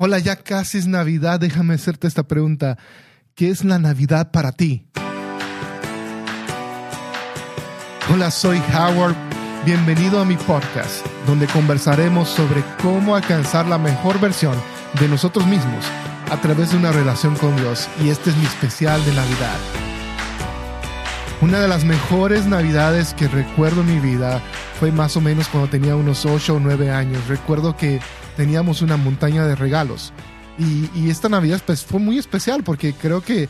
Hola, ya casi es Navidad. Déjame hacerte esta pregunta. ¿Qué es la Navidad para ti? Hola, soy Howard. Bienvenido a mi podcast, donde conversaremos sobre cómo alcanzar la mejor versión de nosotros mismos a través de una relación con Dios. Y este es mi especial de Navidad. Una de las mejores Navidades que recuerdo en mi vida fue más o menos cuando tenía unos 8 o 9 años. Recuerdo que teníamos una montaña de regalos. Y, esta Navidad pues, fue muy especial porque creo que,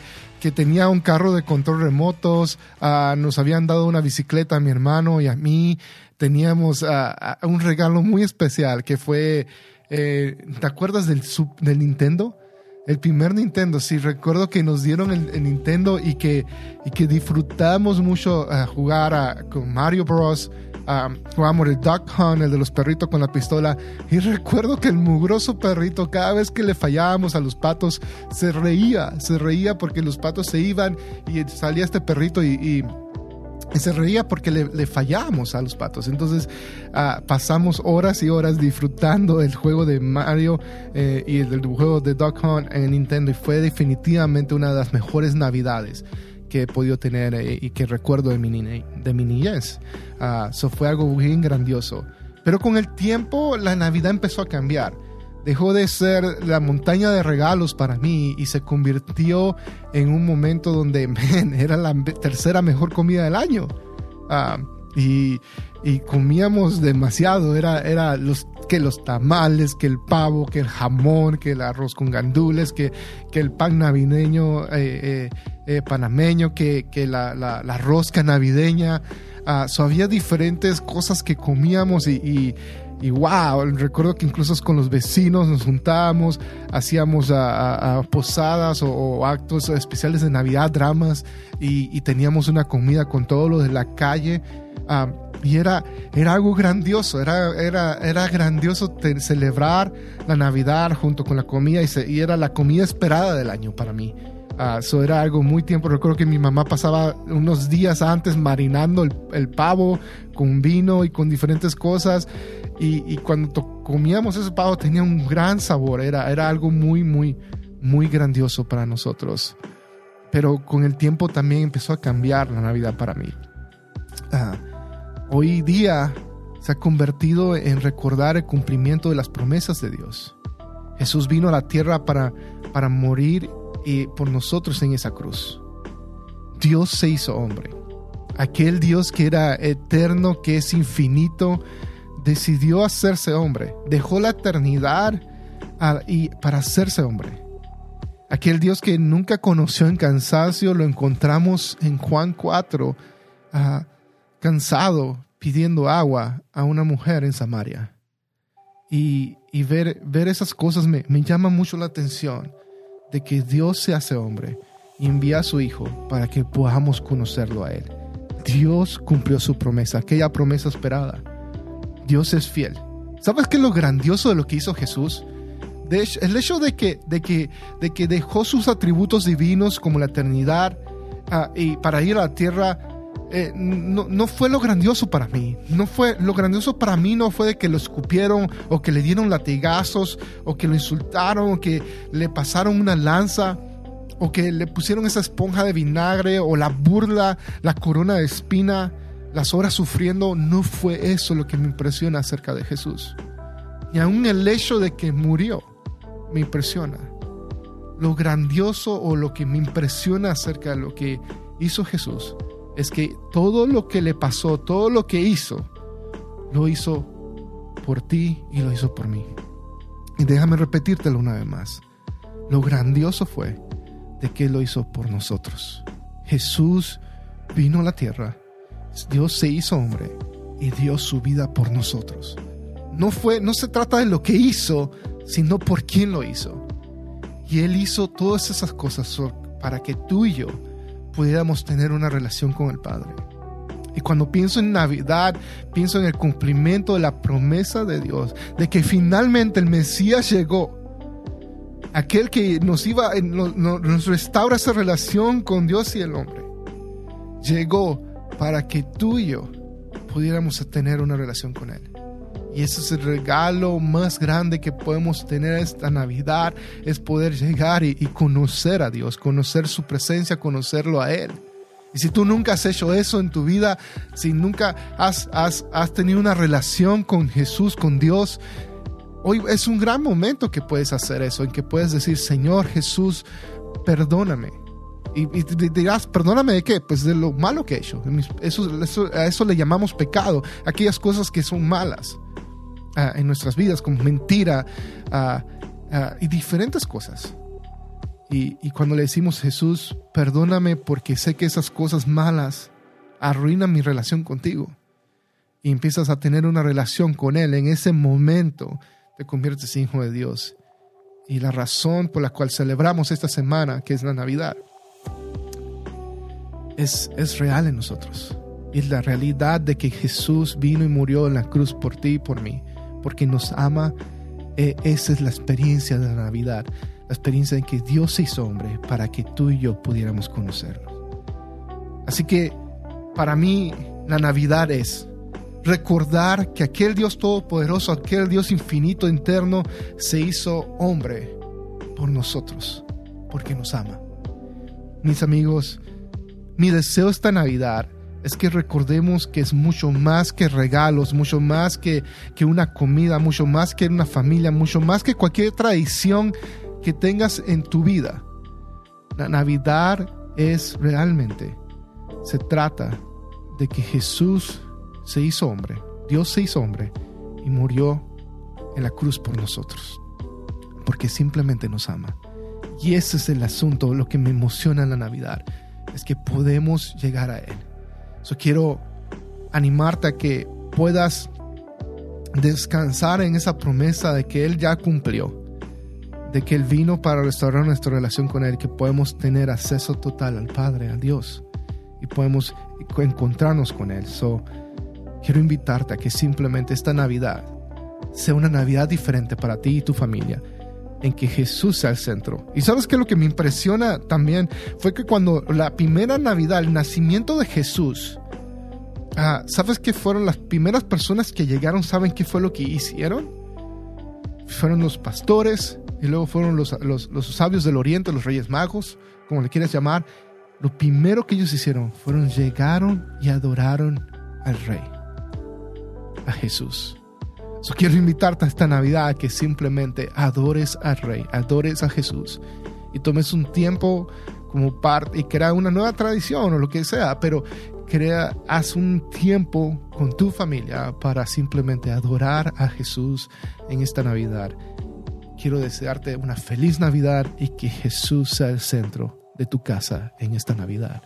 tenía un carro de control remotos, ah, nos habían dado una bicicleta a mi hermano y a mí, teníamos ah, ah, un regalo muy especial que fue, eh, ¿te acuerdas del, Nintendo? El primer Nintendo, sí, recuerdo que nos dieron el, Nintendo y que, y que disfrutamos mucho jugar con Mario Bros jugamos el Duck Hunt, el de los perritos con la pistola. Y recuerdo que el mugroso perrito, cada vez que le fallábamos a los patos, se reía, se reía porque los patos se iban y salía este perrito y, se reía porque le, fallábamos a los patos. Entonces ah, pasamos horas y horas disfrutando el juego de Mario eh, y el, juego de Duck Hunt en Nintendo y fue definitivamente una de las mejores navidades que he podido tener eh, y que recuerdo de mi, de mi niñez. Eso ah, fue algo bien grandioso. Pero con el tiempo la Navidad empezó a cambiar. Dejó de ser la montaña de regalos para mí y se convirtió en un momento donde era la tercera mejor comida del año. Ah, y, comíamos demasiado. Era, era los que los tamales, que el pavo, que el jamón, que el arroz con gandules, que, que el pan navideño eh, eh, eh, panameño, que, que la, la, rosca navideña. Uh, había diferentes cosas que comíamos y, y, y, wow, recuerdo que incluso con los vecinos nos juntábamos, hacíamos a, posadas o, actos especiales de Navidad, dramas y, teníamos una comida con todo lo de la calle. Uh, y era, era algo grandioso, era, era, era grandioso celebrar la Navidad junto con la comida y, y, era la comida esperada del año para mí. Eso ah, era algo muy tiempo. Recuerdo que mi mamá pasaba unos días antes marinando el, el pavo con vino y con diferentes cosas. Y, y cuando comíamos ese pavo tenía un gran sabor. Era, era algo muy, muy, muy grandioso para nosotros. Pero con el tiempo también empezó a cambiar la Navidad para mí. Ah, hoy día se ha convertido en recordar el cumplimiento de las promesas de Dios. Jesús vino a la tierra para, para morir por nosotros en esa cruz. Dios se hizo hombre. Aquel Dios que era eterno, que es infinito, decidió hacerse hombre. Dejó la eternidad y, para hacerse hombre. Aquel Dios que nunca conoció en cansancio, lo encontramos en Juan 4, ah, cansado, pidiendo agua a una mujer en Samaria. Y, ver, ver esas cosas me, me llama mucho la atención de que Dios se hace hombre y envía a su Hijo para que podamos conocerlo a Él. Dios cumplió su promesa, aquella promesa esperada. Dios es fiel. ¿Sabes qué es lo grandioso de lo que hizo Jesús? De el hecho de que, de, que, de que dejó sus atributos divinos como la eternidad ah, y para ir a la tierra eh, no, fue lo grandioso para mí. No fue lo grandioso para mí no fue de que lo escupieron o que le dieron latigazos o que lo insultaron o que le pasaron una lanza o que le pusieron esa esponja de vinagre o la burla, la corona de espina, las horas sufriendo. No fue eso lo que me impresiona acerca de Jesús. Y aún el hecho de que murió me impresiona. Lo grandioso o lo que me impresiona acerca de lo que hizo Jesús es que todo lo que le pasó, todo lo que hizo, lo hizo por ti y lo hizo por mí. Y déjame repetírtelo una vez más. Lo grandioso fue de que lo hizo por nosotros. Jesús vino a la tierra, Dios se hizo hombre y dio su vida por nosotros. No fue no se trata de lo que hizo, sino por quién lo hizo. Y él hizo todas esas cosas para que tú y yo pudiéramos tener una relación con el Padre. Y cuando pienso en Navidad, pienso en el cumplimiento de la promesa de Dios, de que finalmente el Mesías llegó. Aquel que nos iba, nos restaura esa relación con Dios y el hombre. Llegó para que tú y yo pudiéramos tener una relación con Él. Y ese es el regalo más grande que podemos tener esta Navidad, es poder llegar y, conocer a Dios, conocer su presencia, conocerlo a Él. Y si tú nunca has hecho eso en tu vida, si nunca has, has, has tenido una relación con Jesús, con Dios, hoy es un gran momento que puedes hacer eso, en que puedes decir, Señor Jesús, perdóname. Y, dirás, perdóname de qué? Pues de lo malo que he hecho. Eso, a eso le llamamos pecado, aquellas cosas que son malas ah, en nuestras vidas, como mentira ah, ah, y diferentes cosas. Y, cuando le decimos, Jesús, perdóname porque sé que esas cosas malas arruinan mi relación contigo. Y empiezas a tener una relación con Él, en ese momento te conviertes en hijo de Dios. Y la razón por la cual celebramos esta semana, que es la Navidad, es, es real en nosotros. Es la realidad de que Jesús vino y murió en la cruz por ti y por mí, porque nos ama. E, esa es la experiencia de la Navidad, la experiencia de que Dios se hizo hombre para que tú y yo pudiéramos conocerlo. Así que para mí la Navidad es recordar que aquel Dios todopoderoso, aquel Dios infinito, interno, se hizo hombre por nosotros, porque nos ama. Mis amigos, mi deseo esta Navidad es que recordemos que es mucho más que regalos, mucho más que, que una comida, mucho más que una familia, mucho más que cualquier tradición que tengas en tu vida. La Navidad es realmente, se trata de que Jesús se hizo hombre, Dios se hizo hombre y murió en la cruz por nosotros, porque simplemente nos ama. Y ese es el asunto, lo que me emociona en la Navidad es que podemos llegar a Él. So, quiero animarte a que puedas descansar en esa promesa de que Él ya cumplió, de que Él vino para restaurar nuestra relación con Él, que podemos tener acceso total al Padre, a Dios, y podemos encontrarnos con Él. So, quiero invitarte a que simplemente esta Navidad sea una Navidad diferente para ti y tu familia en que Jesús sea el centro. Y sabes que lo que me impresiona también fue que cuando la primera Navidad, el nacimiento de Jesús, ah, ¿sabes qué fueron las primeras personas que llegaron? ¿Saben qué fue lo que hicieron? Fueron los pastores y luego fueron los, los, los sabios del oriente, los reyes magos, como le quieras llamar. Lo primero que ellos hicieron fueron llegaron y adoraron al rey, a Jesús quiero invitarte a esta Navidad que simplemente adores al Rey, adores a Jesús y tomes un tiempo como parte y crea una nueva tradición o lo que sea, pero crea, haz un tiempo con tu familia para simplemente adorar a Jesús en esta Navidad. Quiero desearte una feliz Navidad y que Jesús sea el centro de tu casa en esta Navidad.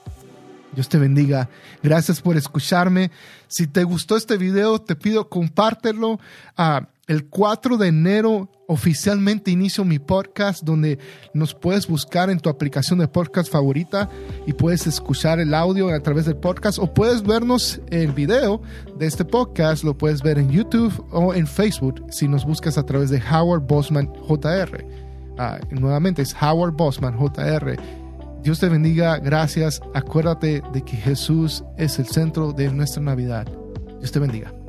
Dios te bendiga. Gracias por escucharme. Si te gustó este video, te pido compártelo. El 4 de enero oficialmente inicio mi podcast donde nos puedes buscar en tu aplicación de podcast favorita y puedes escuchar el audio a través del podcast o puedes vernos el video de este podcast, lo puedes ver en YouTube o en Facebook si nos buscas a través de Howard Bosman JR. Ah, nuevamente es Howard Bosman JR Dios te bendiga, gracias. Acuérdate de que Jesús es el centro de nuestra Navidad. Dios te bendiga.